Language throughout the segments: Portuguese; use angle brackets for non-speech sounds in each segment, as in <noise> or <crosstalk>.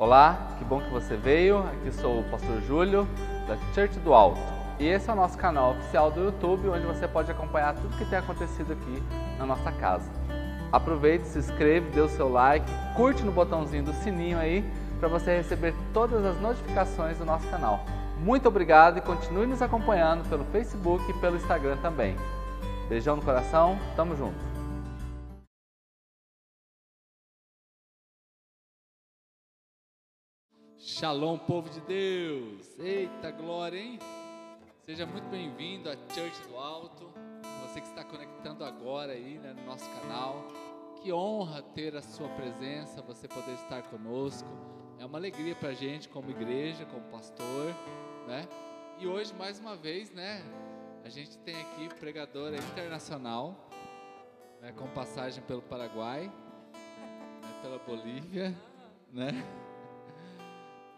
Olá, que bom que você veio. Aqui sou o pastor Júlio, da Church do Alto. E esse é o nosso canal oficial do YouTube, onde você pode acompanhar tudo que tem acontecido aqui na nossa casa. Aproveite, se inscreve, dê o seu like, curte no botãozinho do sininho aí para você receber todas as notificações do nosso canal. Muito obrigado e continue nos acompanhando pelo Facebook e pelo Instagram também. Beijão no coração, tamo junto. Shalom, povo de Deus! Eita glória, hein? Seja muito bem-vindo à Church do Alto. Você que está conectando agora aí né, no nosso canal. Que honra ter a sua presença, você poder estar conosco. É uma alegria para a gente, como igreja, como pastor, né? E hoje, mais uma vez, né? A gente tem aqui pregadora internacional, né, com passagem pelo Paraguai, né, pela Bolívia, né?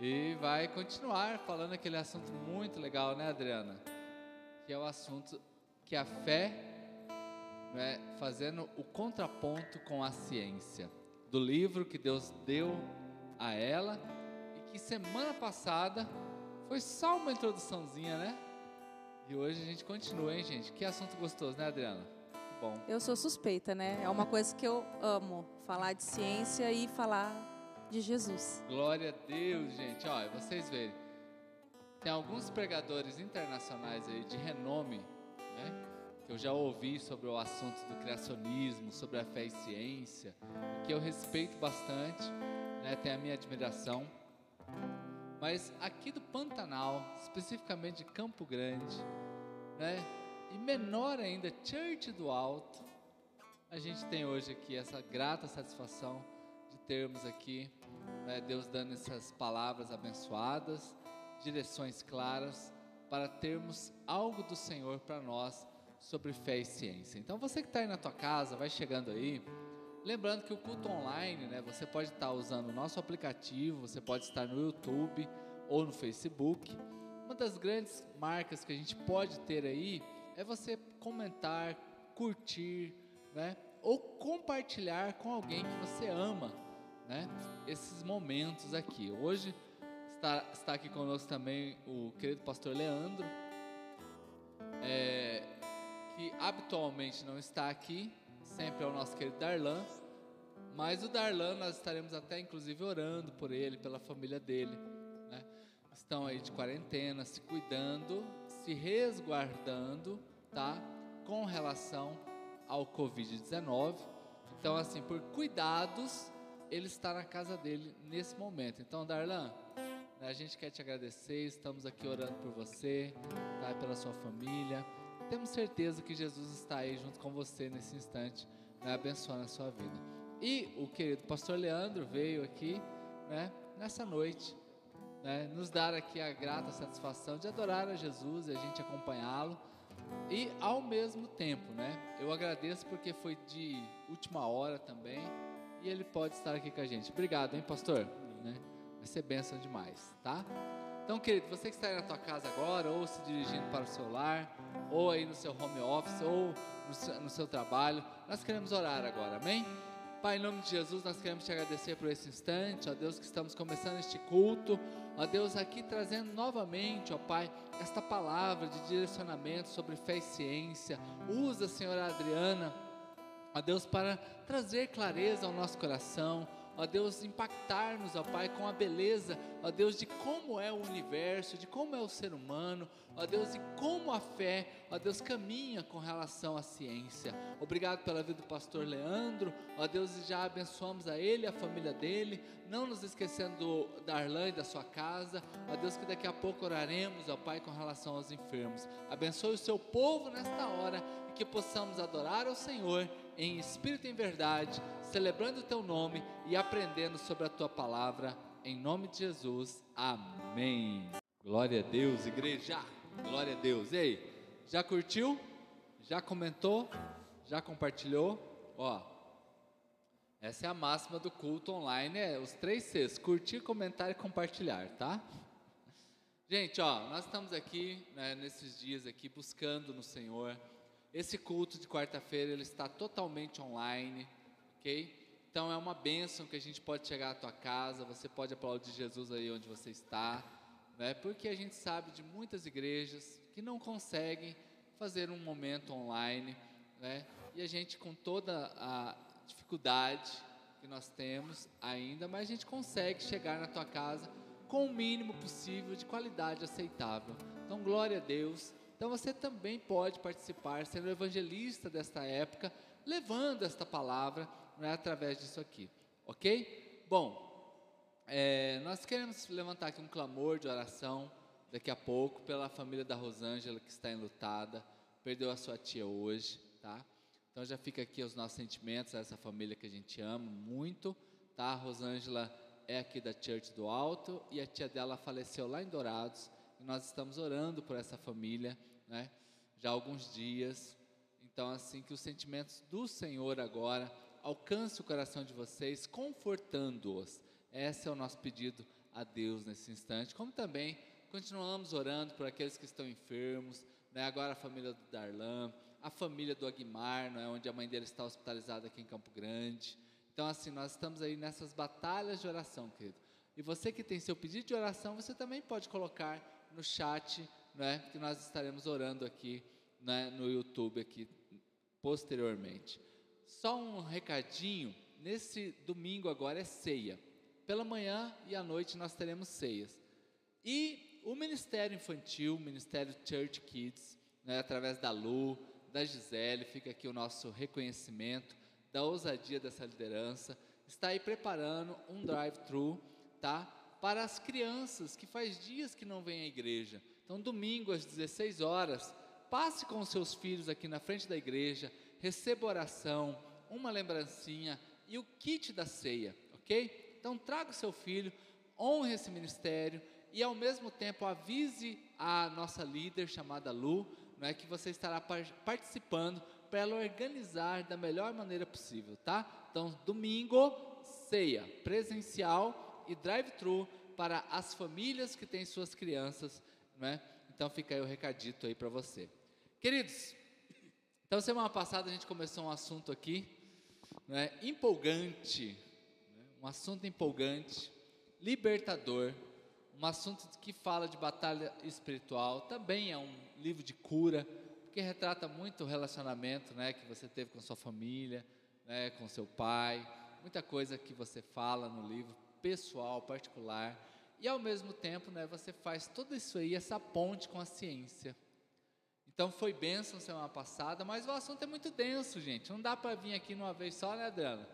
E vai continuar falando aquele assunto muito legal, né, Adriana? Que é o assunto que a fé, né, fazendo o contraponto com a ciência, do livro que Deus deu a ela e que semana passada foi só uma introduçãozinha, né? E hoje a gente continua, hein, gente? Que assunto gostoso, né, Adriana? Bom. Eu sou suspeita, né? É uma coisa que eu amo, falar de ciência e falar de Jesus. Glória a Deus, gente. Olha, vocês verem. Tem alguns pregadores internacionais aí de renome, né? Que eu já ouvi sobre o assunto do criacionismo, sobre a fé e ciência, que eu respeito bastante, né? Tem a minha admiração. Mas aqui do Pantanal, especificamente de Campo Grande, né? E menor ainda, Church do Alto, a gente tem hoje aqui essa grata satisfação termos aqui né, Deus dando essas palavras abençoadas, direções claras, para termos algo do Senhor para nós sobre fé e ciência. Então você que está aí na tua casa, vai chegando aí, lembrando que o culto online, né, você pode estar usando o nosso aplicativo, você pode estar no YouTube ou no Facebook. Uma das grandes marcas que a gente pode ter aí é você comentar, curtir, né, ou compartilhar com alguém que você ama né, esses momentos aqui. Hoje está, está aqui conosco também o querido pastor Leandro, é, que habitualmente não está aqui, sempre é o nosso querido Darlan, mas o Darlan nós estaremos até inclusive orando por ele, pela família dele. Né? Estão aí de quarentena, se cuidando, se resguardando, tá? Com relação ao Covid-19. Então, assim, por cuidados ele está na casa dele nesse momento. Então, Darlan, a gente quer te agradecer, estamos aqui orando por você, tá, pela sua família. Temos certeza que Jesus está aí junto com você nesse instante, né, abençoando a sua vida. E o querido pastor Leandro veio aqui, né, nessa noite, né, nos dar aqui a grata satisfação de adorar a Jesus e a gente acompanhá-lo. E ao mesmo tempo, né, eu agradeço porque foi de última hora também, e ele pode estar aqui com a gente. Obrigado, hein, pastor? Né? Vai ser bênção demais, tá? Então, querido, você que está aí na tua casa agora, ou se dirigindo para o seu lar, ou aí no seu home office, ou no seu, no seu trabalho, nós queremos orar agora, amém? Pai, em nome de Jesus, nós queremos te agradecer por esse instante, ó Deus, que estamos começando este culto, ó Deus, aqui trazendo novamente, ó Pai, esta palavra de direcionamento sobre fé e ciência. Usa, Senhora Adriana, ó Deus, para trazer clareza ao nosso coração, ó Deus, impactar-nos, ó Pai, com a beleza, ó Deus, de como é o universo, de como é o ser humano, ó Deus, e como a fé, ó Deus, caminha com relação à ciência. Obrigado pela vida do pastor Leandro, ó Deus, e já abençoamos a ele e a família dele, não nos esquecendo do, da Arlã e da sua casa, ó Deus, que daqui a pouco oraremos, ó Pai, com relação aos enfermos. Abençoe o seu povo nesta hora e que possamos adorar ao Senhor em espírito e em verdade, celebrando o teu nome e aprendendo sobre a tua palavra, em nome de Jesus. Amém. Glória a Deus, igreja. Glória a Deus. Ei, já curtiu? Já comentou? Já compartilhou? Ó, essa é a máxima do culto online, é os três Cs: curtir, comentar e compartilhar, tá? Gente, ó, nós estamos aqui né, nesses dias aqui buscando no Senhor esse culto de quarta-feira ele está totalmente online, ok? Então é uma bênção que a gente pode chegar à tua casa, você pode aplaudir Jesus aí onde você está, né? Porque a gente sabe de muitas igrejas que não conseguem fazer um momento online, né? E a gente com toda a dificuldade que nós temos ainda, mas a gente consegue chegar na tua casa com o mínimo possível de qualidade aceitável. Então, glória a Deus. Então, você também pode participar, sendo evangelista desta época, levando esta palavra né, através disso aqui, ok? Bom, é, nós queremos levantar aqui um clamor de oração daqui a pouco pela família da Rosângela que está enlutada, perdeu a sua tia hoje, tá? Então já fica aqui os nossos sentimentos a essa família que a gente ama muito, tá? A Rosângela é aqui da Church do Alto e a tia dela faleceu lá em Dourados e nós estamos orando por essa família, né? Já há alguns dias. Então assim que os sentimentos do Senhor agora alcance o coração de vocês, confortando-os. Esse é o nosso pedido a Deus nesse instante, como também continuamos orando por aqueles que estão enfermos, né? agora a família do Darlan, a família do Aguimar, né? onde a mãe dele está hospitalizada aqui em Campo Grande. Então, assim, nós estamos aí nessas batalhas de oração, querido. E você que tem seu pedido de oração, você também pode colocar no chat, né, que nós estaremos orando aqui né, no YouTube aqui posteriormente. Só um recadinho, nesse domingo agora é ceia. Pela manhã e à noite nós teremos ceias. E o Ministério Infantil, o Ministério Church Kids, né, através da Lu, da Gisele, fica aqui o nosso reconhecimento da ousadia dessa liderança, está aí preparando um drive-thru, tá? Para as crianças que faz dias que não vêm à igreja. Então, domingo às 16 horas, passe com seus filhos aqui na frente da igreja, receba oração, uma lembrancinha e o kit da ceia, ok? Então, traga o seu filho, honre esse ministério e ao mesmo tempo avise a nossa líder chamada Lu, não é que você estará participando para ela organizar da melhor maneira possível, tá? Então, domingo, ceia presencial e drive-thru para as famílias que têm suas crianças, não é? Então, fica aí o recadito aí para você. Queridos, então semana passada a gente começou um assunto aqui, não é? Empolgante, né? um assunto empolgante, libertador, um assunto que fala de batalha espiritual, também é um livro de cura, porque retrata muito o relacionamento né, que você teve com sua família, né, com seu pai, muita coisa que você fala no livro, pessoal, particular, e ao mesmo tempo né, você faz tudo isso aí, essa ponte com a ciência. Então foi bênção semana passada, mas o assunto é muito denso, gente. Não dá para vir aqui numa vez só, né, Adriana?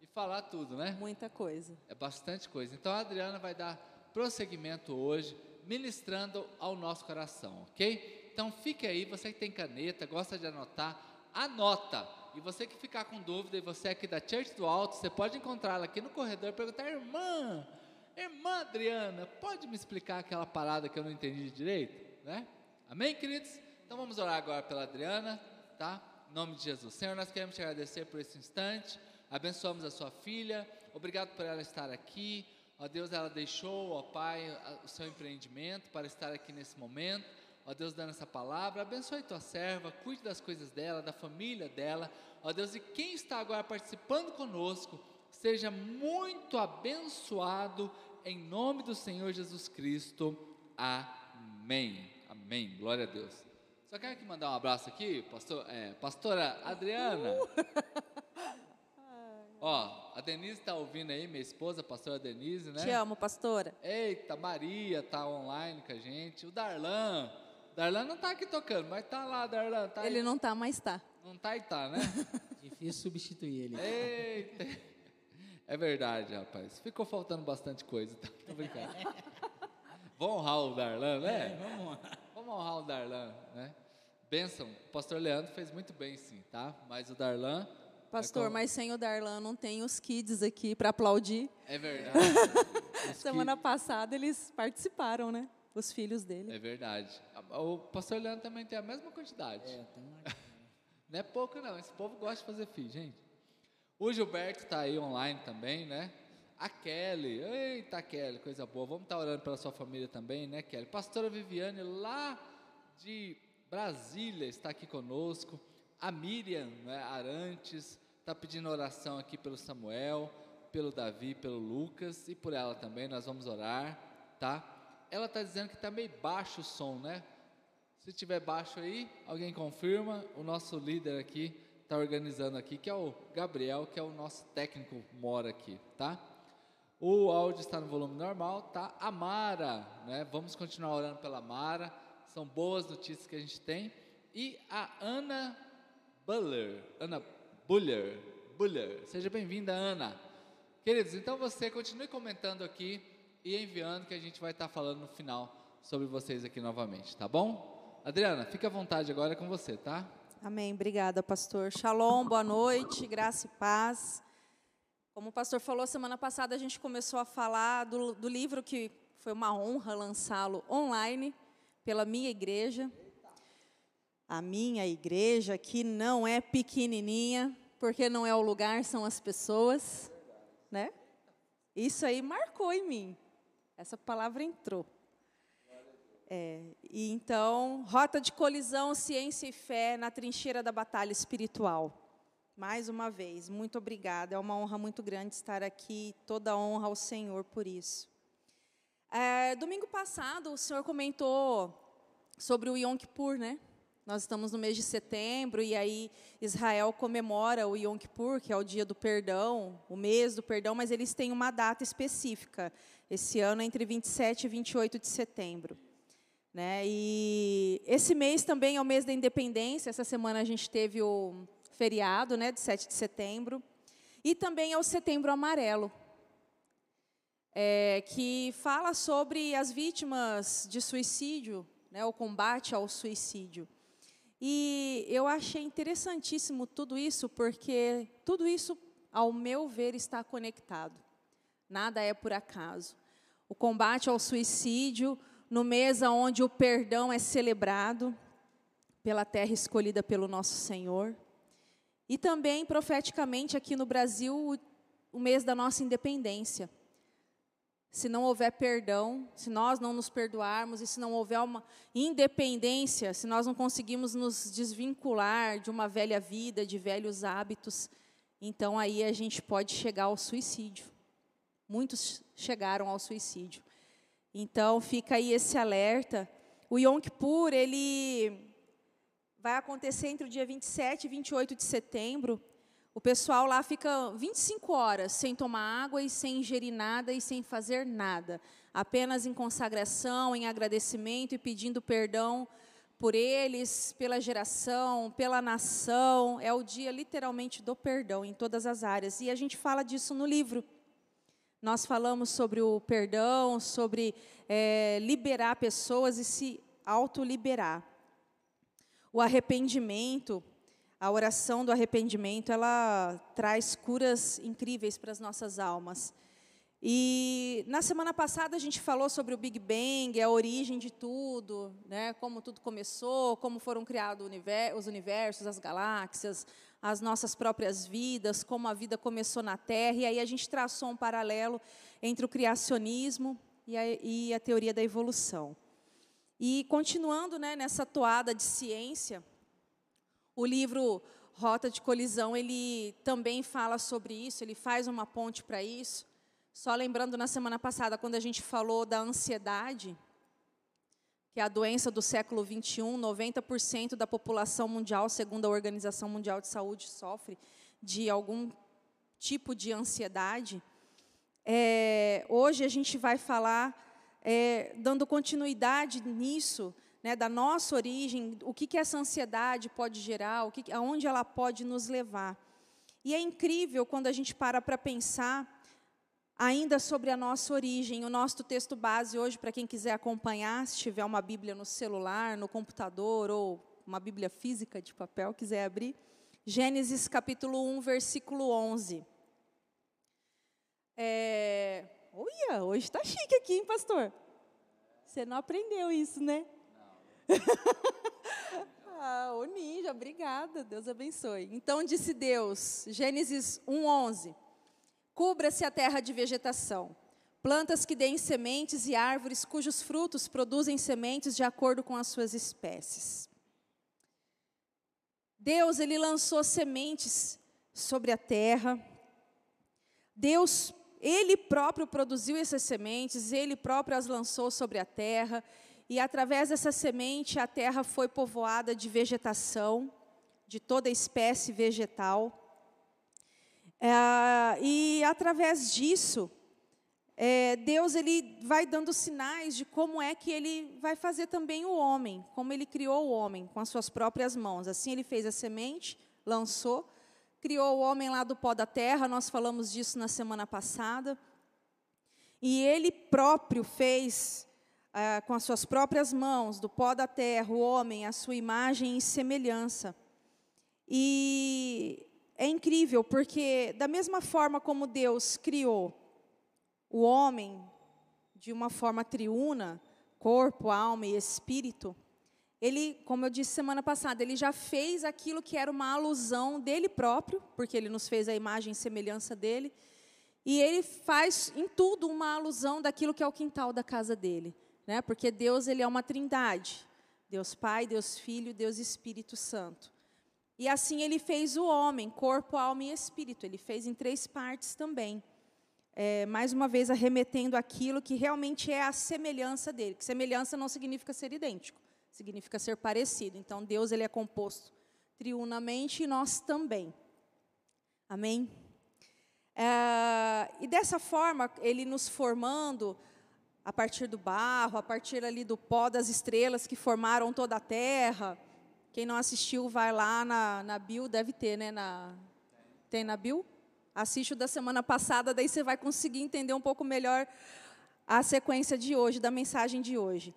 E falar tudo, né? Muita coisa. É bastante coisa. Então a Adriana vai dar prosseguimento hoje, ministrando ao nosso coração, ok? Então fique aí, você que tem caneta, gosta de anotar, anota. E você que ficar com dúvida, e você aqui da Church do Alto, você pode encontrá-la aqui no corredor e perguntar, irmã, irmã Adriana, pode me explicar aquela parada que eu não entendi direito? Né? Amém, queridos? Então vamos orar agora pela Adriana, tá? Em nome de Jesus. Senhor, nós queremos te agradecer por esse instante, abençoamos a sua filha, obrigado por ela estar aqui. Ó Deus, ela deixou, ó Pai, o seu empreendimento para estar aqui nesse momento. Ó Deus, dando essa palavra, abençoe tua serva, cuide das coisas dela, da família dela. Ó Deus, e quem está agora participando conosco, seja muito abençoado em nome do Senhor Jesus Cristo. Amém. Amém. Glória a Deus. Só quero aqui mandar um abraço aqui, pastor, é, pastora Adriana. <laughs> Ó, a Denise está ouvindo aí, minha esposa, a pastora Denise, né? Te amo, pastora. Eita, Maria tá online com a gente. O Darlan. Darlan não tá aqui tocando, mas tá lá, Darlan. Tá Ele aí. não tá, mas tá. Não tá e tá, né? <laughs> Difícil substituir ele. Eita. É verdade, rapaz. Ficou faltando bastante coisa, tá? <laughs> Tô brincando. Vamos honrar o Darlan, né? É, vamos lá. Vamos honrar o Darlan, né? Bênção. O pastor Leandro fez muito bem, sim, tá? Mas o Darlan. Pastor, como- mas sem o Darlan não tem os kids aqui para aplaudir. É verdade. <laughs> Semana passada eles participaram, né? Os filhos dele. É verdade. O pastor Leandro também tem a mesma quantidade. É, tem uma... <laughs> Não é pouco não, esse povo gosta de fazer filho, gente. O Gilberto está aí online também, né? A Kelly, eita Kelly, coisa boa. Vamos estar orando pela sua família também, né, Kelly? Pastora Viviane, lá de Brasília, está aqui conosco. A Miriam né, Arantes, está pedindo oração aqui pelo Samuel, pelo Davi, pelo Lucas e por ela também. Nós vamos orar, tá? Ela está dizendo que está meio baixo o som, né? Se tiver baixo aí, alguém confirma. O nosso líder aqui está organizando aqui, que é o Gabriel, que é o nosso técnico mora aqui, tá? O áudio está no volume normal, tá? A Mara, né? Vamos continuar orando pela Mara. São boas notícias que a gente tem. E a Ana Buller, Ana Buller, Buller. Seja bem-vinda, Ana. Queridos, então você continue comentando aqui e enviando que a gente vai estar falando no final sobre vocês aqui novamente, tá bom? Adriana, fica à vontade agora com você, tá? Amém. Obrigada, pastor. Shalom, boa noite, graça e paz. Como o pastor falou, semana passada a gente começou a falar do, do livro que foi uma honra lançá-lo online pela minha igreja. A minha igreja, que não é pequenininha, porque não é o lugar, são as pessoas né? Isso aí marcou em mim. Essa palavra entrou. É, e então, rota de colisão, ciência e fé na trincheira da batalha espiritual. Mais uma vez, muito obrigada. É uma honra muito grande estar aqui. Toda honra ao Senhor por isso. É, domingo passado, o Senhor comentou sobre o Yom Kippur, né? Nós estamos no mês de setembro e aí Israel comemora o Yom Kippur, que é o dia do perdão, o mês do perdão, mas eles têm uma data específica. Esse ano é entre 27 e 28 de setembro. Né? E esse mês também é o mês da independência. Essa semana a gente teve o feriado, né, de 7 de setembro. E também é o Setembro Amarelo, é, que fala sobre as vítimas de suicídio, né, o combate ao suicídio. E eu achei interessantíssimo tudo isso, porque tudo isso, ao meu ver, está conectado. Nada é por acaso. O combate ao suicídio, no mês onde o perdão é celebrado pela terra escolhida pelo nosso Senhor. E também, profeticamente, aqui no Brasil, o mês da nossa independência se não houver perdão, se nós não nos perdoarmos e se não houver uma independência, se nós não conseguimos nos desvincular de uma velha vida, de velhos hábitos, então aí a gente pode chegar ao suicídio. Muitos chegaram ao suicídio. Então fica aí esse alerta. O Yom Kippur, ele vai acontecer entre o dia 27 e 28 de setembro, o pessoal lá fica 25 horas sem tomar água e sem ingerir nada e sem fazer nada, apenas em consagração, em agradecimento e pedindo perdão por eles, pela geração, pela nação. É o dia literalmente do perdão em todas as áreas. E a gente fala disso no livro. Nós falamos sobre o perdão, sobre é, liberar pessoas e se autoliberar. O arrependimento a oração do arrependimento, ela traz curas incríveis para as nossas almas. E na semana passada a gente falou sobre o Big Bang, a origem de tudo, né? como tudo começou, como foram criados os universos, as galáxias, as nossas próprias vidas, como a vida começou na Terra. E aí a gente traçou um paralelo entre o criacionismo e a, e a teoria da evolução. E continuando né, nessa toada de ciência, o livro Rota de Colisão, ele também fala sobre isso, ele faz uma ponte para isso. Só lembrando, na semana passada, quando a gente falou da ansiedade, que é a doença do século 21, 90% da população mundial, segundo a Organização Mundial de Saúde, sofre de algum tipo de ansiedade. É, hoje a gente vai falar, é, dando continuidade nisso, né, da nossa origem, o que, que essa ansiedade pode gerar, o que, aonde ela pode nos levar. E é incrível quando a gente para para pensar ainda sobre a nossa origem. O nosso texto base hoje, para quem quiser acompanhar, se tiver uma Bíblia no celular, no computador ou uma Bíblia física de papel, quiser abrir, Gênesis capítulo 1, versículo 11. É... Olha, hoje está chique aqui, hein, pastor? Você não aprendeu isso, né? <laughs> ah, o ninja, obrigada, Deus abençoe. Então disse Deus, Gênesis 1:11. Cubra-se a terra de vegetação, plantas que deem sementes e árvores cujos frutos produzem sementes de acordo com as suas espécies. Deus ele lançou sementes sobre a terra. Deus, Ele próprio produziu essas sementes, Ele próprio as lançou sobre a terra, e através dessa semente a terra foi povoada de vegetação, de toda espécie vegetal. É, e através disso, é, Deus ele vai dando sinais de como é que ele vai fazer também o homem, como ele criou o homem com as suas próprias mãos. Assim ele fez a semente, lançou, criou o homem lá do pó da terra, nós falamos disso na semana passada. E ele próprio fez ah, com as suas próprias mãos, do pó da terra, o homem, a sua imagem e semelhança. E é incrível, porque da mesma forma como Deus criou o homem de uma forma triuna, corpo, alma e espírito, ele, como eu disse semana passada, ele já fez aquilo que era uma alusão dele próprio, porque ele nos fez a imagem e semelhança dele, e ele faz em tudo uma alusão daquilo que é o quintal da casa dele, né? Porque Deus ele é uma trindade, Deus Pai, Deus Filho, Deus Espírito Santo. E assim ele fez o homem, corpo, alma e espírito. Ele fez em três partes também é, mais uma vez arremetendo aquilo que realmente é a semelhança dele. Que semelhança não significa ser idêntico, significa ser parecido. Então Deus ele é composto triunamente e nós também. Amém? É, e dessa forma, ele nos formando a partir do barro, a partir ali do pó das estrelas que formaram toda a terra. Quem não assistiu, vai lá na, na Bill, deve ter, né? Na, tem na Bill? Assiste o da semana passada, daí você vai conseguir entender um pouco melhor a sequência de hoje, da mensagem de hoje.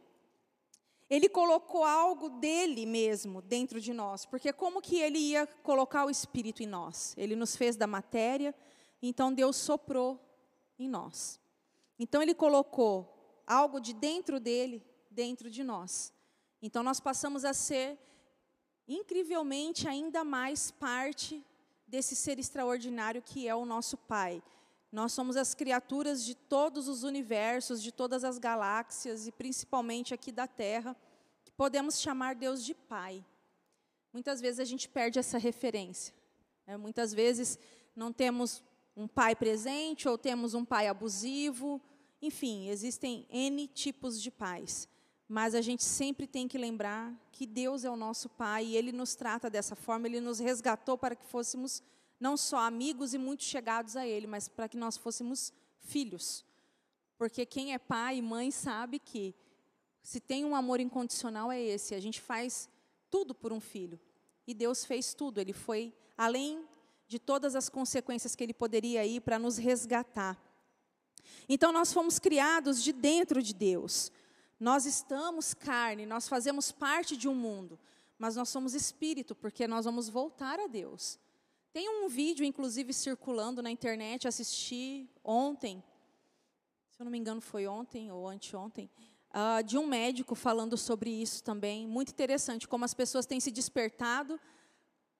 Ele colocou algo dele mesmo dentro de nós, porque como que ele ia colocar o espírito em nós? Ele nos fez da matéria, então Deus soprou em nós. Então ele colocou algo de dentro dele dentro de nós. Então nós passamos a ser incrivelmente ainda mais parte desse ser extraordinário que é o nosso Pai. Nós somos as criaturas de todos os universos, de todas as galáxias e principalmente aqui da Terra, que podemos chamar Deus de Pai. Muitas vezes a gente perde essa referência. Né? Muitas vezes não temos um pai presente ou temos um pai abusivo. Enfim, existem N tipos de pais. Mas a gente sempre tem que lembrar que Deus é o nosso Pai e Ele nos trata dessa forma, Ele nos resgatou para que fôssemos não só amigos e muito chegados a Ele, mas para que nós fôssemos filhos. Porque quem é pai e mãe sabe que se tem um amor incondicional é esse, a gente faz tudo por um filho. E Deus fez tudo, Ele foi além de todas as consequências que Ele poderia ir para nos resgatar. Então nós fomos criados de dentro de Deus. Nós estamos carne, nós fazemos parte de um mundo, mas nós somos espírito, porque nós vamos voltar a Deus. Tem um vídeo, inclusive, circulando na internet, assisti ontem, se eu não me engano foi ontem ou anteontem, uh, de um médico falando sobre isso também. Muito interessante, como as pessoas têm se despertado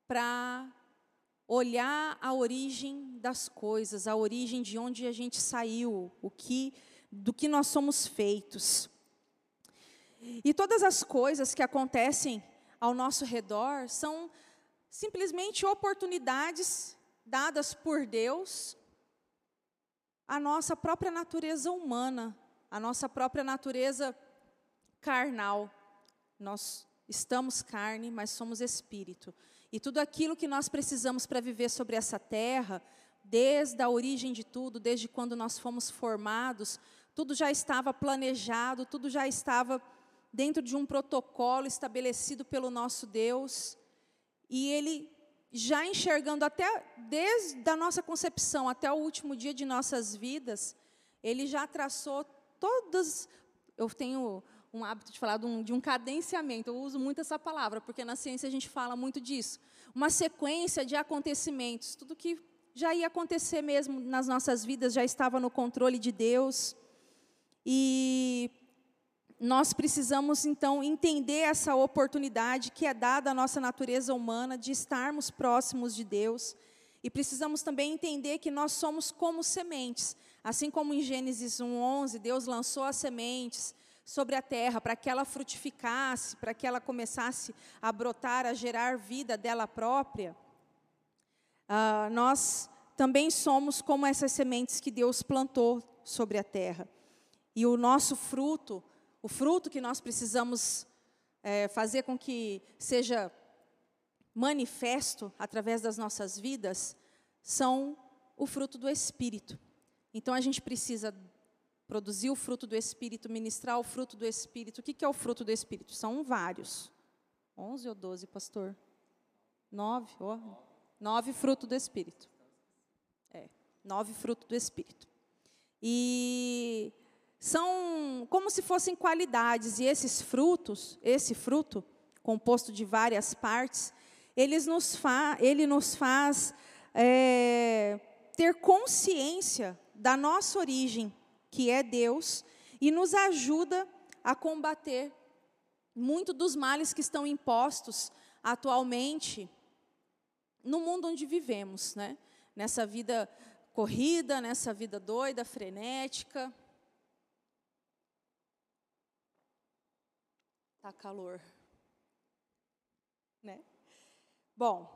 para olhar a origem das coisas, a origem de onde a gente saiu, o que, do que nós somos feitos. E todas as coisas que acontecem ao nosso redor são simplesmente oportunidades dadas por Deus à nossa própria natureza humana, à nossa própria natureza carnal. Nós estamos carne, mas somos espírito. E tudo aquilo que nós precisamos para viver sobre essa terra, desde a origem de tudo, desde quando nós fomos formados, tudo já estava planejado, tudo já estava dentro de um protocolo estabelecido pelo nosso Deus, e Ele já enxergando até desde a nossa concepção até o último dia de nossas vidas, Ele já traçou todas. Eu tenho um hábito de falar de um, de um cadenciamento, eu uso muito essa palavra, porque na ciência a gente fala muito disso. Uma sequência de acontecimentos, tudo que já ia acontecer mesmo nas nossas vidas já estava no controle de Deus. E nós precisamos então entender essa oportunidade que é dada à nossa natureza humana de estarmos próximos de Deus. E precisamos também entender que nós somos como sementes. Assim como em Gênesis 1:11, Deus lançou as sementes sobre a terra para que ela frutificasse, para que ela começasse a brotar, a gerar vida dela própria. ah, nós também somos como essas sementes que Deus plantou sobre a terra. E o nosso fruto, o fruto que nós precisamos é, fazer com que seja manifesto através das nossas vidas, são o fruto do Espírito. Então a gente precisa produzir o fruto do Espírito, ministrar o fruto do Espírito. O que, é o fruto do Espírito? São vários. Onze ou doze, pastor? Nove? Oh, nove frutos do Espírito. É, nove frutos do Espírito. E são como se fossem qualidades, e esses frutos, esse fruto, composto de várias partes, eles nos fa ele nos faz é, ter consciência da nossa origem, que é Deus, e nos ajuda a combater muito dos males que estão impostos atualmente no mundo onde vivemos, né? Nessa vida corrida, nessa vida doida, frenética. Tá calor. Né? Bom,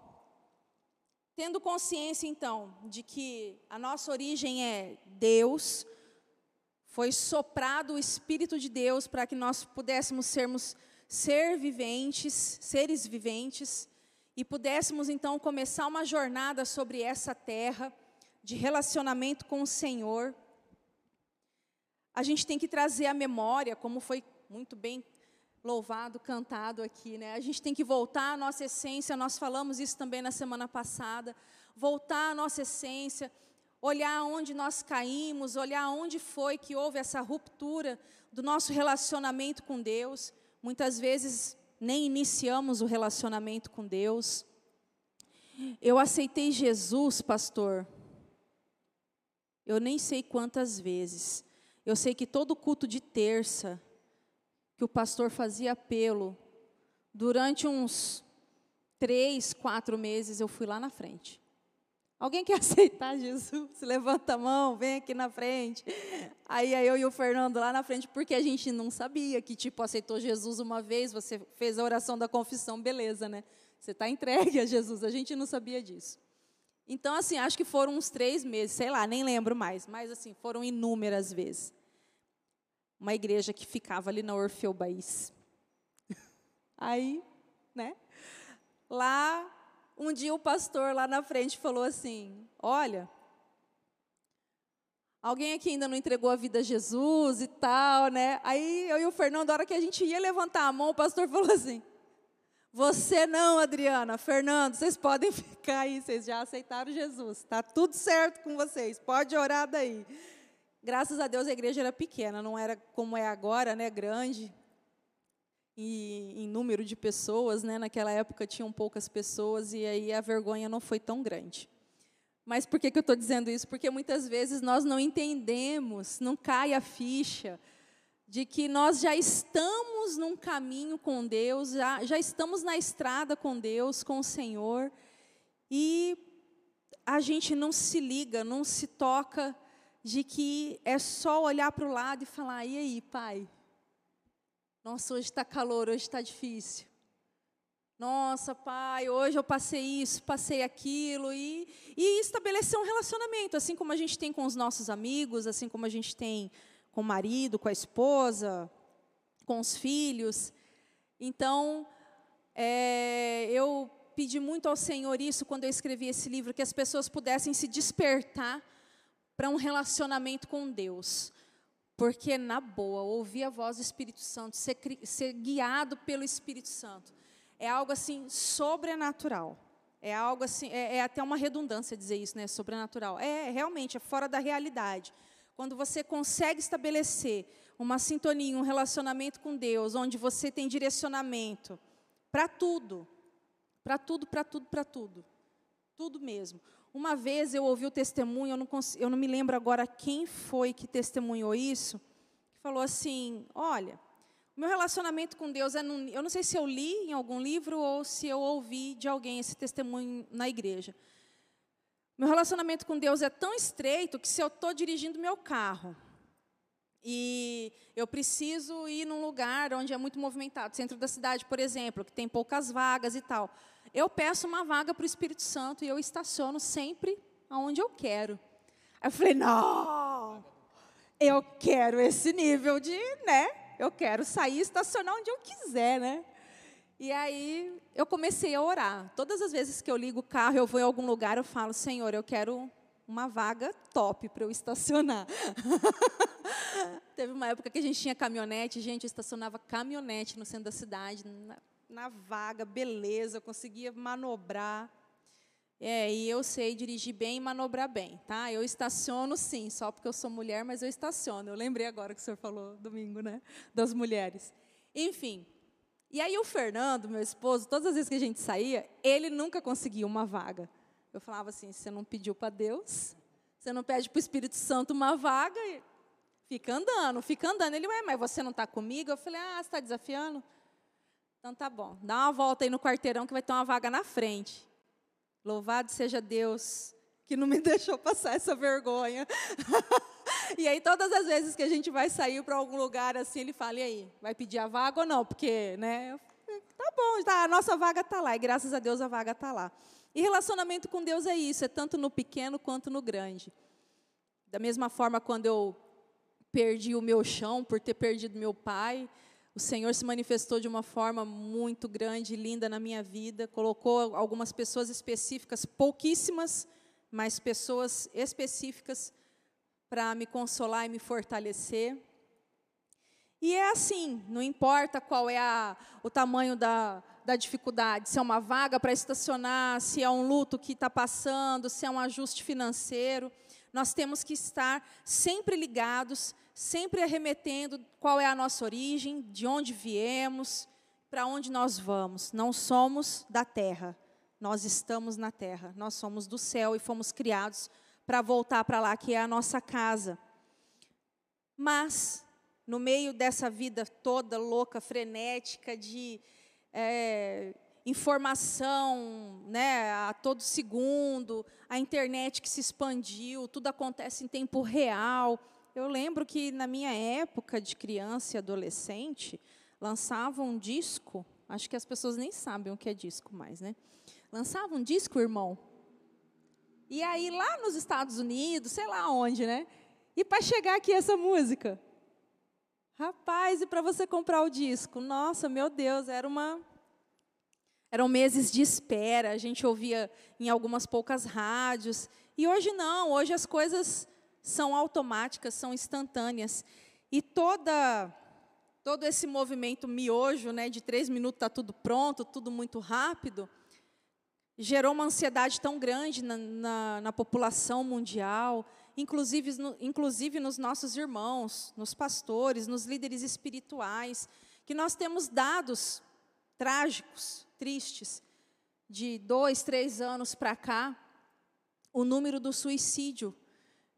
tendo consciência então de que a nossa origem é Deus, foi soprado o espírito de Deus para que nós pudéssemos sermos ser viventes, seres viventes, e pudéssemos então começar uma jornada sobre essa terra de relacionamento com o Senhor. A gente tem que trazer a memória, como foi muito bem louvado, cantado aqui, né? A gente tem que voltar à nossa essência, nós falamos isso também na semana passada, voltar à nossa essência, olhar onde nós caímos, olhar onde foi que houve essa ruptura do nosso relacionamento com Deus. Muitas vezes nem iniciamos o relacionamento com Deus. Eu aceitei Jesus, pastor. Eu nem sei quantas vezes. Eu sei que todo culto de terça que o pastor fazia apelo, durante uns três, quatro meses, eu fui lá na frente. Alguém quer <laughs> aceitar Jesus? Levanta a mão, vem aqui na frente. Aí, aí eu e o Fernando lá na frente, porque a gente não sabia que, tipo, aceitou Jesus uma vez, você fez a oração da confissão, beleza, né? Você está entregue a Jesus, a gente não sabia disso. Então, assim, acho que foram uns três meses, sei lá, nem lembro mais, mas, assim, foram inúmeras vezes. Uma igreja que ficava ali na Orfeu Baís. <laughs> Aí, né? Lá um dia o pastor lá na frente falou assim: Olha, alguém aqui ainda não entregou a vida a Jesus e tal, né? Aí eu e o Fernando, na hora que a gente ia levantar a mão, o pastor <laughs> falou assim: Você não, Adriana, Fernando, vocês podem <laughs> ficar aí, vocês já aceitaram Jesus, está tudo certo com vocês, pode orar daí. Graças a Deus a igreja era pequena, não era como é agora, né, grande em, em número de pessoas, né? Naquela época tinham poucas pessoas e aí a vergonha não foi tão grande. Mas por que, que eu estou dizendo isso? Porque muitas vezes nós não entendemos, não cai a ficha de que nós já estamos num caminho com Deus, já, já estamos na estrada com Deus, com o Senhor, e a gente não se liga, não se toca de que é só olhar para o lado e falar: e aí, pai? Nossa, hoje está calor, hoje está difícil. Nossa, pai, hoje eu passei isso, passei aquilo, e, e estabelecer um relacionamento, assim como a gente tem com os nossos amigos, assim como a gente tem com o marido, com a esposa, com os filhos. Então, é, eu pedi muito ao Senhor isso quando eu escrevi esse livro, que as pessoas pudessem se despertar para um relacionamento com Deus. Porque, na boa, ouvir a voz do Espírito Santo, ser, ser guiado pelo Espírito Santo, é algo assim sobrenatural. É algo assim, é, é, até uma redundância dizer isso, né? Sobrenatural. É realmente, é fora da realidade. Quando você consegue estabelecer uma sintonia, um relacionamento com Deus, onde você tem direcionamento para tudo, para tudo, para tudo, para tudo, tudo mesmo. Uma vez eu ouvi o testemunho, eu não, eu não me lembro agora quem foi que testemunhou isso, que falou assim: Olha, meu relacionamento com Deus é. Num, eu não sei se eu li em algum livro ou se eu ouvi de alguém esse testemunho na igreja. Meu relacionamento com Deus é tão estreito que se eu estou dirigindo meu carro e eu preciso ir num lugar onde é muito movimentado, centro da cidade, por exemplo, que tem poucas vagas e tal. Eu peço uma vaga para o Espírito Santo e eu estaciono sempre aonde eu quero. Aí eu falei, não, eu quero esse nível de, né? Eu quero sair e estacionar onde eu quiser, né? E aí eu comecei a orar. Todas as vezes que eu ligo o carro, eu vou em algum lugar, eu falo, Senhor, eu quero uma vaga top para eu estacionar. <laughs> Teve uma época que a gente tinha caminhonete, gente, eu estacionava caminhonete no centro da cidade, na, vaga, beleza, conseguia manobrar. É, e eu sei dirigir bem e manobrar bem, tá? Eu estaciono sim, só porque eu sou mulher, mas eu estaciono. Eu lembrei agora que o senhor falou domingo, né? Das mulheres. Enfim, e aí o Fernando, meu esposo, todas as vezes que a gente saía, ele nunca conseguia uma vaga. Eu falava assim: você não pediu para Deus, você não pede para o Espírito Santo uma vaga, fica andando, fica andando. Ele, ué, mas você não está comigo? Eu falei: ah, você está desafiando? Então tá bom, dá uma volta aí no quarteirão que vai ter uma vaga na frente. Louvado seja Deus que não me <laughs> deixou passar essa vergonha. <laughs> e aí, todas as vezes que a gente vai sair para algum lugar assim, ele fala: e aí, vai pedir a vaga ou não? Porque, né? Tá bom, tá, a nossa vaga está lá, e graças a Deus a vaga está lá. E relacionamento com Deus é isso, é tanto no pequeno quanto no grande. Da mesma forma, quando eu perdi o meu chão por ter perdido meu pai, o Senhor se manifestou de uma forma muito grande e linda na minha vida, colocou algumas pessoas específicas, pouquíssimas, mas pessoas específicas para me consolar e me fortalecer. E é assim, não importa qual é a, o tamanho da, da dificuldade, se é uma vaga para estacionar, se é um luto que está passando, se é um ajuste financeiro, nós temos que estar sempre ligados, sempre arremetendo qual é a nossa origem, de onde viemos, para onde nós vamos. Não somos da terra, nós estamos na terra, nós somos do céu e fomos criados para voltar para lá, que é a nossa casa. Mas, no meio dessa vida toda louca, frenética, de é, informação né, a todo segundo, a internet que se expandiu, tudo acontece em tempo real. Eu lembro que na minha época de criança e adolescente, lançavam um disco, acho que as pessoas nem sabem o que é disco mais, né? lançava um disco, irmão. E aí, lá nos Estados Unidos, sei lá onde, né? E para chegar aqui essa música? Rapaz, e para você comprar o disco? Nossa, meu Deus, era uma. Eram meses de espera, a gente ouvia em algumas poucas rádios. E hoje não, hoje as coisas são automáticas, são instantâneas. E toda todo esse movimento miojo, né, de três minutos está tudo pronto, tudo muito rápido, gerou uma ansiedade tão grande na, na, na população mundial, inclusive, no, inclusive nos nossos irmãos, nos pastores, nos líderes espirituais, que nós temos dados trágicos, tristes, de dois, três anos para cá, o número do suicídio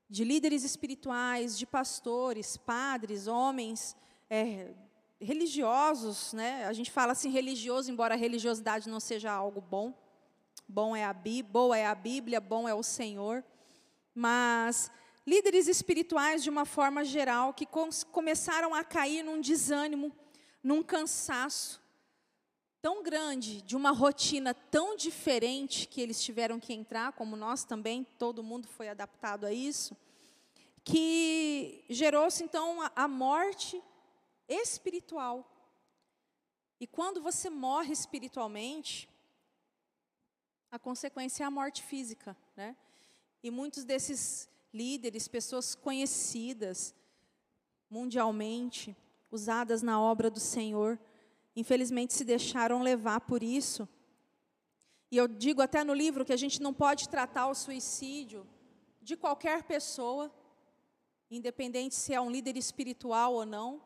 de líderes espirituais, de pastores, padres, homens é, religiosos, né? A gente fala assim religioso, embora a religiosidade não seja algo bom, Bom é a Bíblia, boa é a Bíblia, bom é o Senhor. Mas líderes espirituais de uma forma geral que começaram a cair num desânimo, num cansaço tão grande, de uma rotina tão diferente que eles tiveram que entrar, como nós também, todo mundo foi adaptado a isso, que gerou-se então a morte espiritual. E quando você morre espiritualmente, a consequência é a morte física, né? E muitos desses líderes, pessoas conhecidas mundialmente, usadas na obra do Senhor, infelizmente se deixaram levar por isso. E eu digo até no livro que a gente não pode tratar o suicídio de qualquer pessoa, independente se é um líder espiritual ou não,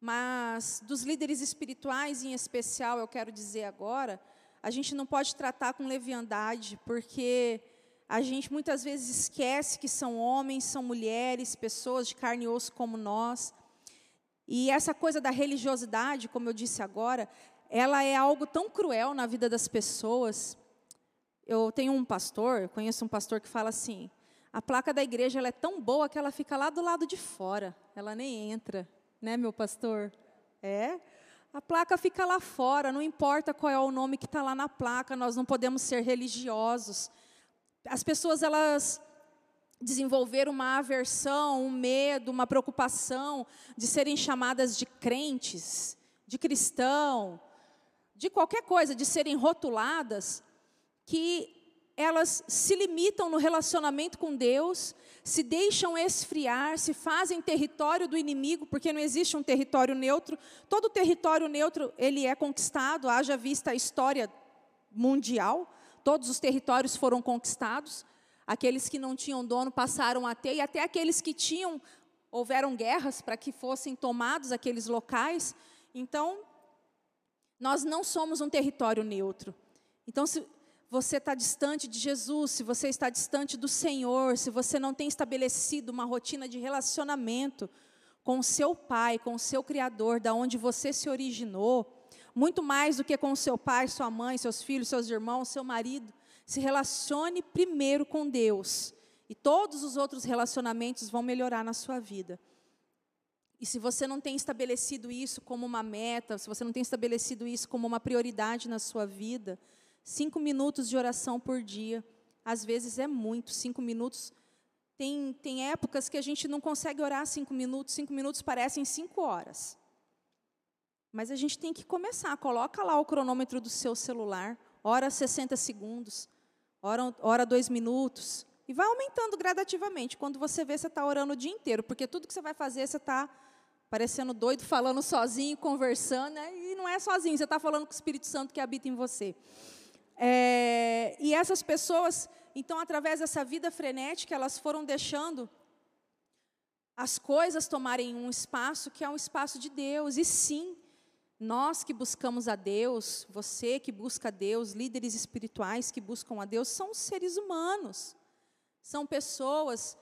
mas dos líderes espirituais em especial, eu quero dizer agora, a gente não pode tratar com leviandade, porque a gente muitas vezes esquece que são homens, são mulheres, pessoas de carne e osso como nós. E essa coisa da religiosidade, como eu disse agora, ela é algo tão cruel na vida das pessoas. Eu tenho um pastor, conheço um pastor que fala assim: A placa da igreja ela é tão boa que ela fica lá do lado de fora, ela nem entra, né, meu pastor? É. A placa fica lá fora, não importa qual é o nome que está lá na placa, nós não podemos ser religiosos. As pessoas, elas desenvolveram uma aversão, um medo, uma preocupação de serem chamadas de crentes, de cristão, de qualquer coisa, de serem rotuladas, que elas se limitam no relacionamento com Deus, se deixam esfriar, se fazem território do inimigo, porque não existe um território neutro. Todo território neutro, ele é conquistado, haja vista a história mundial, todos os territórios foram conquistados. Aqueles que não tinham dono passaram a ter, e até aqueles que tinham, houveram guerras para que fossem tomados aqueles locais. Então, nós não somos um território neutro. Então, se você está distante de Jesus, se você está distante do Senhor, se você não tem estabelecido uma rotina de relacionamento com o seu Pai, com o seu Criador, da onde você se originou, muito mais do que com o seu pai, sua mãe, seus filhos, seus irmãos, seu marido, se relacione primeiro com Deus, e todos os outros relacionamentos vão melhorar na sua vida. E se você não tem estabelecido isso como uma meta, se você não tem estabelecido isso como uma prioridade na sua vida, Cinco minutos de oração por dia, às vezes é muito. Cinco minutos. Tem, tem épocas que a gente não consegue orar cinco minutos, cinco minutos parecem cinco horas. Mas a gente tem que começar. Coloca lá o cronômetro do seu celular, ora 60 segundos, ora, ora dois minutos. E vai aumentando gradativamente. Quando você vê, você está orando o dia inteiro, porque tudo que você vai fazer, você está parecendo doido, falando sozinho, conversando, né? e não é sozinho, você está falando com o Espírito Santo que habita em você. É, e essas pessoas, então, através dessa vida frenética, elas foram deixando as coisas tomarem um espaço que é um espaço de Deus. E sim, nós que buscamos a Deus, você que busca a Deus, líderes espirituais que buscam a Deus, são seres humanos. São pessoas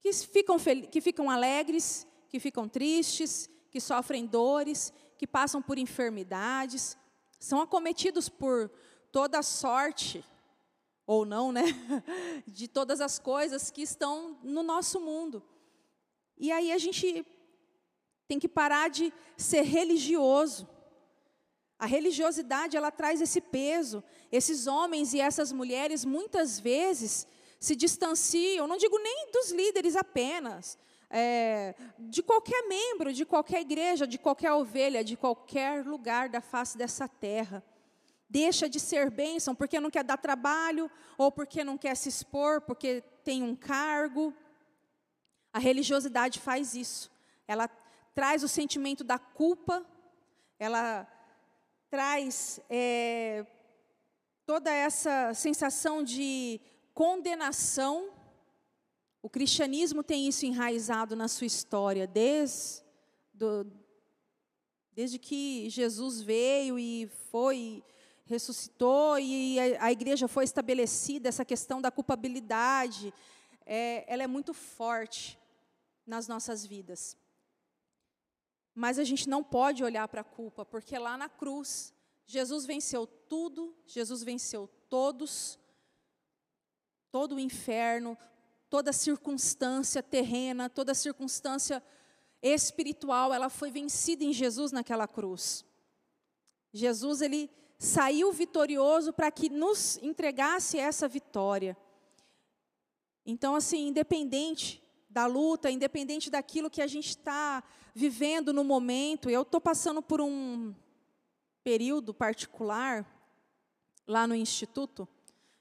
que ficam, que ficam alegres, que ficam tristes, que sofrem dores, que passam por enfermidades, são acometidos por toda sorte, ou não, né? <laughs> De todas as coisas que estão no nosso mundo. E aí a gente tem que parar de ser religioso. A religiosidade, ela traz esse peso. Esses homens e essas mulheres, muitas vezes, se distanciam, não digo nem dos líderes apenas, é, de qualquer membro, de qualquer igreja, de qualquer ovelha, de qualquer lugar da face dessa terra deixa de ser bênção porque não quer dar trabalho, ou porque não quer se expor, porque tem um cargo. A religiosidade faz isso. Ela traz o sentimento da culpa, ela traz é, toda essa sensação de condenação. O cristianismo tem isso enraizado na sua história, desde, do, desde que Jesus veio e foi ressuscitou e a, a igreja foi estabelecida, essa questão da culpabilidade, é, ela é muito forte nas nossas vidas. Mas a gente não pode olhar para a culpa, porque lá na cruz, Jesus venceu tudo, Jesus venceu todos, todo o inferno, toda circunstância terrena, toda circunstância espiritual, ela foi vencida em Jesus naquela cruz. Jesus, ele saiu vitorioso para que nos entregasse essa vitória. Então, assim, independente da luta, independente daquilo que a gente está vivendo no momento, eu estou passando por um período particular lá no Instituto,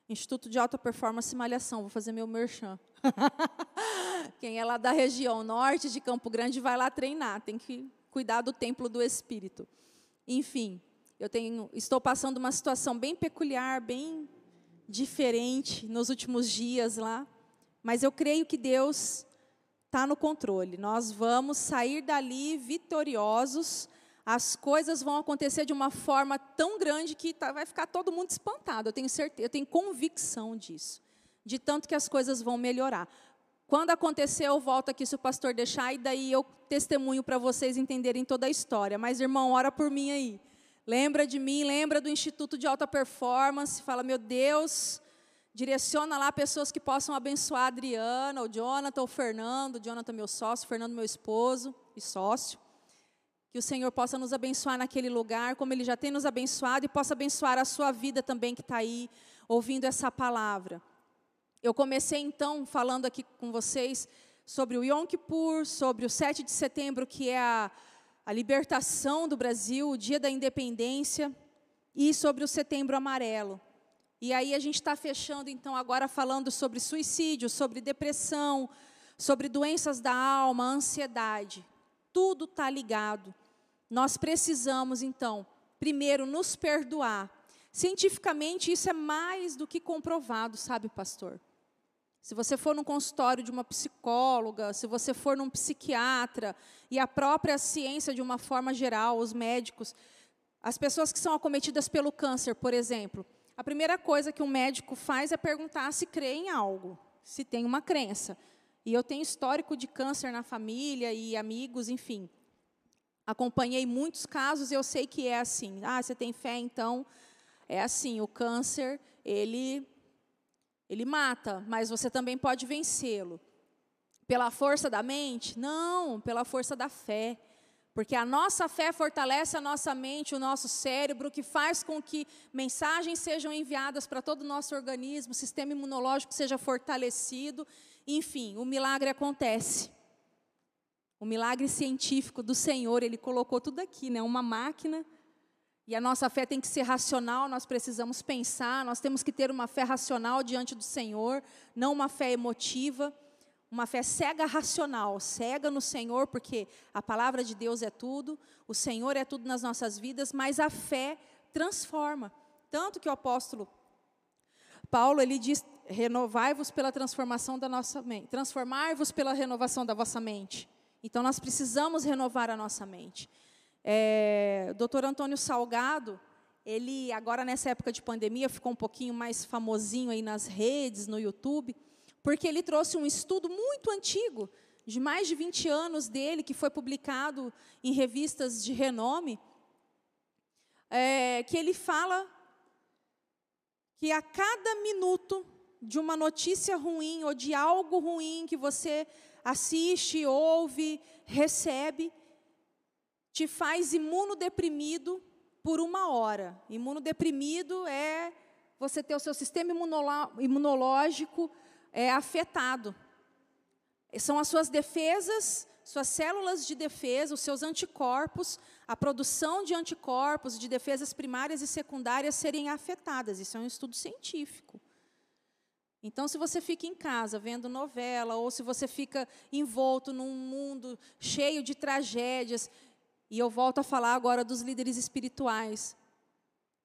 Instituto de Alta Performance Malhação, vou fazer meu merchan. <laughs> Quem é lá da região norte de Campo Grande vai lá treinar, tem que cuidar do templo do Espírito. Enfim, eu tenho, estou passando uma situação bem peculiar, bem diferente nos últimos dias lá, mas eu creio que Deus está no controle. Nós vamos sair dali vitoriosos. As coisas vão acontecer de uma forma tão grande que tá, vai ficar todo mundo espantado. Eu tenho certeza, eu tenho convicção disso, de tanto que as coisas vão melhorar. Quando acontecer, eu volto aqui se o pastor deixar e daí eu testemunho para vocês entenderem toda a história. Mas irmão, ora por mim aí. Lembra de mim, lembra do Instituto de Alta Performance, fala, meu Deus, direciona lá pessoas que possam abençoar a Adriana, o Jonathan, o Fernando, o Jonathan meu sócio, o Fernando meu esposo e sócio. Que o Senhor possa nos abençoar naquele lugar, como Ele já tem nos abençoado, e possa abençoar a sua vida também que está aí ouvindo essa palavra. Eu comecei então falando aqui com vocês sobre o Yom Kippur, sobre o 7 de setembro, que é a, a libertação do Brasil, o dia da independência, e sobre o setembro amarelo. E aí a gente está fechando então agora falando sobre suicídio, sobre depressão, sobre doenças da alma, ansiedade. Tudo está ligado. Nós precisamos, então, primeiro nos perdoar. Cientificamente, isso é mais do que comprovado, sabe, pastor? Se você for num consultório de uma psicóloga, se você for num psiquiatra, e a própria ciência, de uma forma geral, os médicos, as pessoas que são acometidas pelo câncer, por exemplo, a primeira coisa que um médico faz é perguntar se crê em algo, se tem uma crença. E eu tenho histórico de câncer na família e amigos, enfim acompanhei muitos casos e eu sei que é assim. Ah, você tem fé, então é assim. O câncer ele ele mata, mas você também pode vencê-lo. Pela força da mente? Não, pela força da fé. Porque a nossa fé fortalece a nossa mente, o nosso cérebro, que faz com que mensagens sejam enviadas para todo o nosso organismo, o sistema imunológico seja fortalecido. Enfim, o milagre acontece. O milagre científico do Senhor, ele colocou tudo aqui, né? Uma máquina. E a nossa fé tem que ser racional, nós precisamos pensar, nós temos que ter uma fé racional diante do Senhor, não uma fé emotiva, uma fé cega racional, cega no Senhor, porque a palavra de Deus é tudo, o Senhor é tudo nas nossas vidas, mas a fé transforma. Tanto que o apóstolo Paulo, ele diz: renovai-vos pela transformação da nossa mente, transformai-vos pela renovação da vossa mente. Então, nós precisamos renovar a nossa mente. É, o doutor Antônio Salgado, ele, agora nessa época de pandemia, ficou um pouquinho mais famosinho aí nas redes, no YouTube, porque ele trouxe um estudo muito antigo, de mais de 20 anos dele, que foi publicado em revistas de renome, é, que ele fala que a cada minuto de uma notícia ruim ou de algo ruim que você assiste, ouve, recebe, te faz imunodeprimido por uma hora. Imunodeprimido é você ter o seu sistema imunológico é, afetado. São as suas defesas, suas células de defesa, os seus anticorpos, a produção de anticorpos, de defesas primárias e secundárias serem afetadas. Isso é um estudo científico. Então, se você fica em casa vendo novela, ou se você fica envolto num mundo cheio de tragédias, e eu volto a falar agora dos líderes espirituais.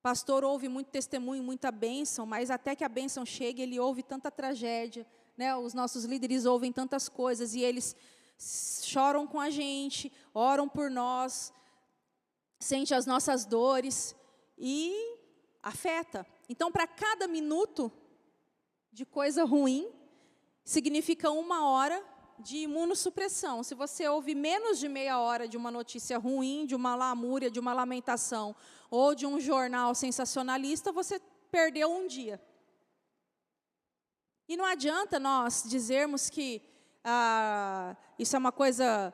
Pastor ouve muito testemunho, muita bênção, mas até que a bênção chegue, ele ouve tanta tragédia. Né? Os nossos líderes ouvem tantas coisas e eles choram com a gente, oram por nós, sente as nossas dores e afeta. Então, para cada minuto de coisa ruim significa uma hora de imunossupressão. Se você ouve menos de meia hora de uma notícia ruim, de uma lamúria, de uma lamentação, ou de um jornal sensacionalista, você perdeu um dia. E não adianta nós dizermos que ah, isso é uma coisa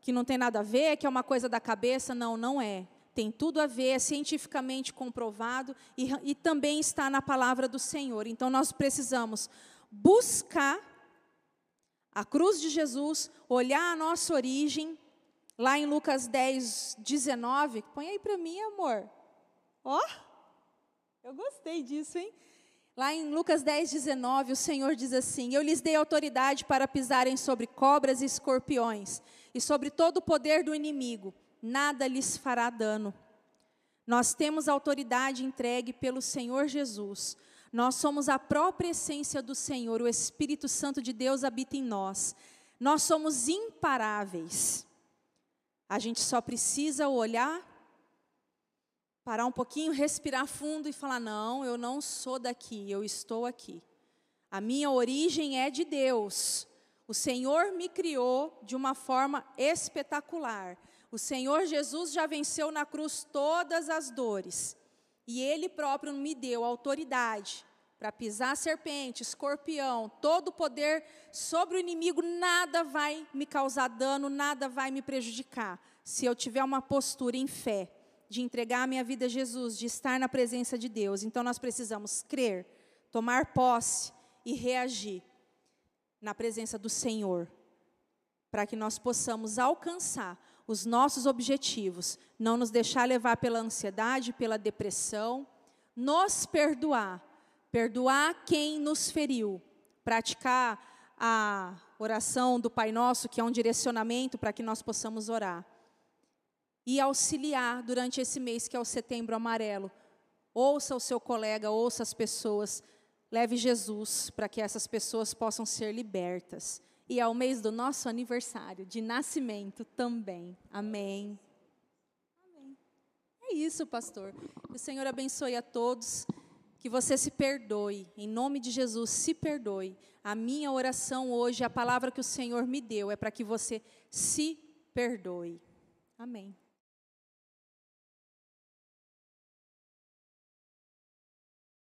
que não tem nada a ver, que é uma coisa da cabeça. Não, não é tem tudo a ver, é cientificamente comprovado e, e também está na palavra do Senhor. Então nós precisamos buscar a cruz de Jesus, olhar a nossa origem, lá em Lucas 10, 19. Põe aí para mim, amor. Ó, oh, eu gostei disso, hein? Lá em Lucas 10, 19, o Senhor diz assim: Eu lhes dei autoridade para pisarem sobre cobras e escorpiões, e sobre todo o poder do inimigo nada lhes fará dano. Nós temos autoridade entregue pelo Senhor Jesus. Nós somos a própria essência do Senhor, o Espírito Santo de Deus habita em nós. Nós somos imparáveis. A gente só precisa olhar, parar um pouquinho, respirar fundo e falar: não, eu não sou daqui, eu estou aqui. A minha origem é de Deus. O Senhor me criou de uma forma espetacular. O Senhor Jesus já venceu na cruz todas as dores. E Ele próprio me deu autoridade para pisar serpente, escorpião, todo o poder sobre o inimigo, nada vai me causar dano, nada vai me prejudicar. Se eu tiver uma postura em fé, de entregar a minha vida a Jesus, de estar na presença de Deus. Então nós precisamos crer, tomar posse e reagir na presença do Senhor, para que nós possamos alcançar os nossos objetivos, não nos deixar levar pela ansiedade, pela depressão, nos perdoar, perdoar quem nos feriu, praticar a oração do Pai Nosso, que é um direcionamento para que nós possamos orar. E auxiliar durante esse mês que é o Setembro Amarelo. Ouça o seu colega, ouça as pessoas, leve Jesus para que essas pessoas possam ser libertas e é o mês do nosso aniversário de nascimento também. Amém. Amém. É isso, pastor. Que o Senhor abençoe a todos. Que você se perdoe. Em nome de Jesus, se perdoe. A minha oração hoje, a palavra que o Senhor me deu, é para que você se perdoe. Amém.